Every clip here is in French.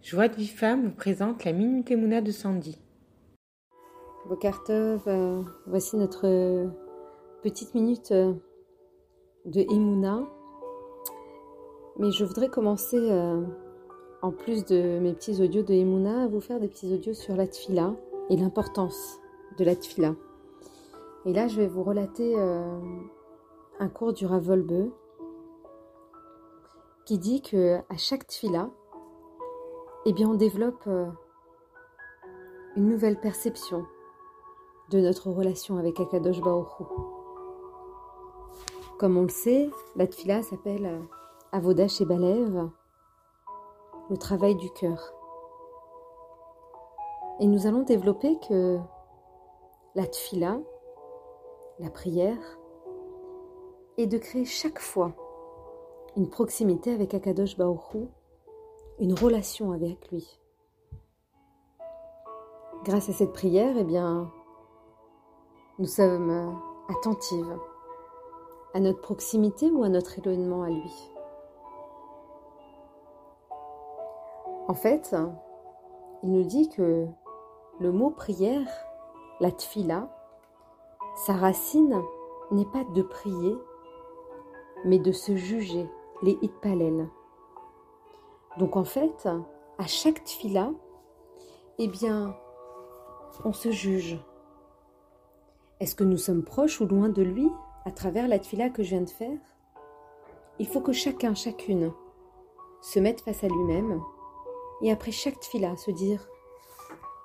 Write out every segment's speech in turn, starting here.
Joie de vie femme vous présente la Minute Emouna de Sandy. Bokartov, euh, voici notre euh, petite minute euh, de Emouna. Mais je voudrais commencer, en plus de mes petits audios de Emouna, à vous faire des petits audios sur la tfila et l'importance de la tfila. Et là, je vais vous relater un cours du Ravolbe qui dit que à chaque tfila, eh bien, on développe euh, une nouvelle perception de notre relation avec Akadosh Baoru. Comme on le sait, la tfila s'appelle euh, Avodash et Balev, le travail du cœur. Et nous allons développer que la tfila, la prière, est de créer chaque fois une proximité avec Akadosh Baoru une relation avec lui. Grâce à cette prière, eh bien, nous sommes euh, attentives à notre proximité ou à notre éloignement à lui. En fait, il nous dit que le mot prière, la tfila, sa racine n'est pas de prier, mais de se juger, les hitpalel. Donc en fait, à chaque tfila, eh bien, on se juge. Est-ce que nous sommes proches ou loin de lui à travers la tfila que je viens de faire? Il faut que chacun, chacune, se mette face à lui-même et après chaque tfila se dire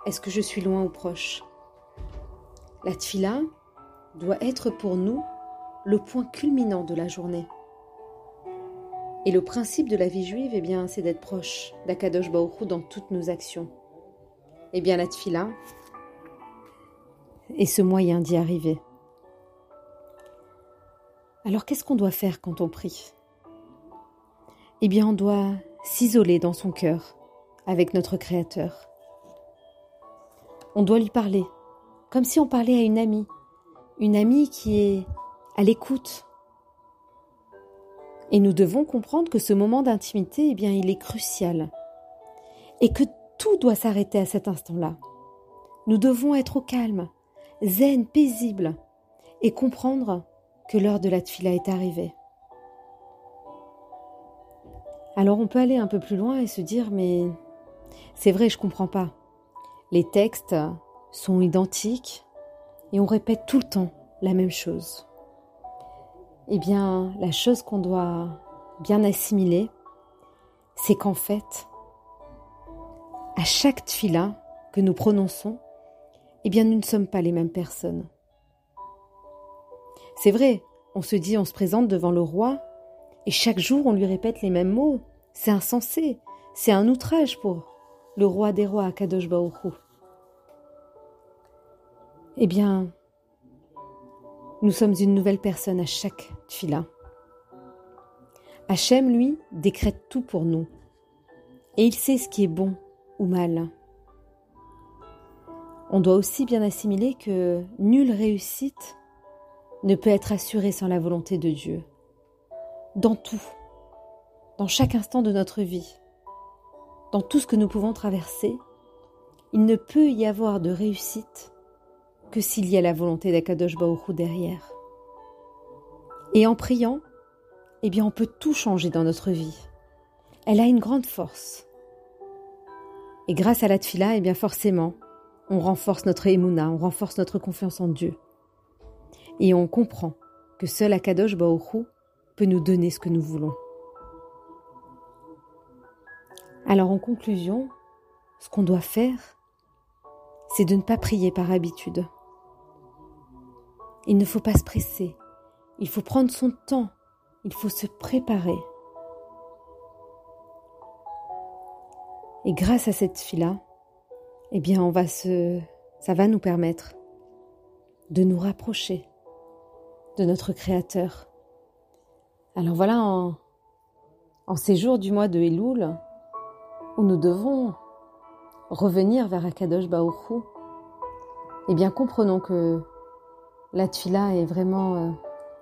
est-ce que je suis loin ou proche? La tfila doit être pour nous le point culminant de la journée. Et le principe de la vie juive, eh bien, c'est d'être proche d'Akadosh Baruch dans toutes nos actions. Eh bien, la tfila est ce moyen d'y arriver. Alors, qu'est-ce qu'on doit faire quand on prie? Eh bien, on doit s'isoler dans son cœur avec notre Créateur. On doit lui parler, comme si on parlait à une amie, une amie qui est à l'écoute, et nous devons comprendre que ce moment d'intimité, eh bien, il est crucial. Et que tout doit s'arrêter à cet instant-là. Nous devons être au calme, zen, paisible, et comprendre que l'heure de la tfila est arrivée. Alors on peut aller un peu plus loin et se dire mais c'est vrai, je comprends pas. Les textes sont identiques et on répète tout le temps la même chose. Eh bien, la chose qu'on doit bien assimiler, c'est qu'en fait, à chaque tfila que nous prononçons, eh bien, nous ne sommes pas les mêmes personnes. C'est vrai, on se dit, on se présente devant le roi, et chaque jour on lui répète les mêmes mots. C'est insensé, c'est un outrage pour le roi des rois, Kadosh Baoru. Eh bien, nous sommes une nouvelle personne à chaque tfila. Hachem, lui, décrète tout pour nous. Et il sait ce qui est bon ou mal. On doit aussi bien assimiler que nulle réussite ne peut être assurée sans la volonté de Dieu. Dans tout, dans chaque instant de notre vie, dans tout ce que nous pouvons traverser, il ne peut y avoir de réussite que s'il y a la volonté d'Akadosh Baruch derrière. Et en priant, eh bien, on peut tout changer dans notre vie. Elle a une grande force. Et grâce à la tfila, eh bien, forcément, on renforce notre émouna, on renforce notre confiance en Dieu. Et on comprend que seul Akadosh Baruch peut nous donner ce que nous voulons. Alors, en conclusion, ce qu'on doit faire, c'est de ne pas prier par habitude. Il ne faut pas se presser. Il faut prendre son temps. Il faut se préparer. Et grâce à cette fille-là, eh bien, on va se, ça va nous permettre de nous rapprocher de notre Créateur. Alors voilà, en, en ces jours du mois de Elul, où nous devons revenir vers Akadosh Baoru, eh bien, comprenons que la tfila est vraiment euh,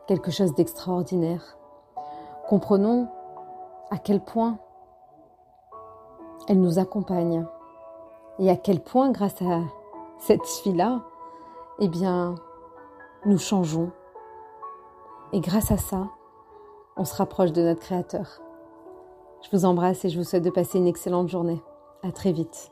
quelque chose d'extraordinaire. Comprenons à quel point elle nous accompagne. Et à quel point, grâce à cette fille-là, eh bien, nous changeons. Et grâce à ça, on se rapproche de notre Créateur. Je vous embrasse et je vous souhaite de passer une excellente journée. À très vite.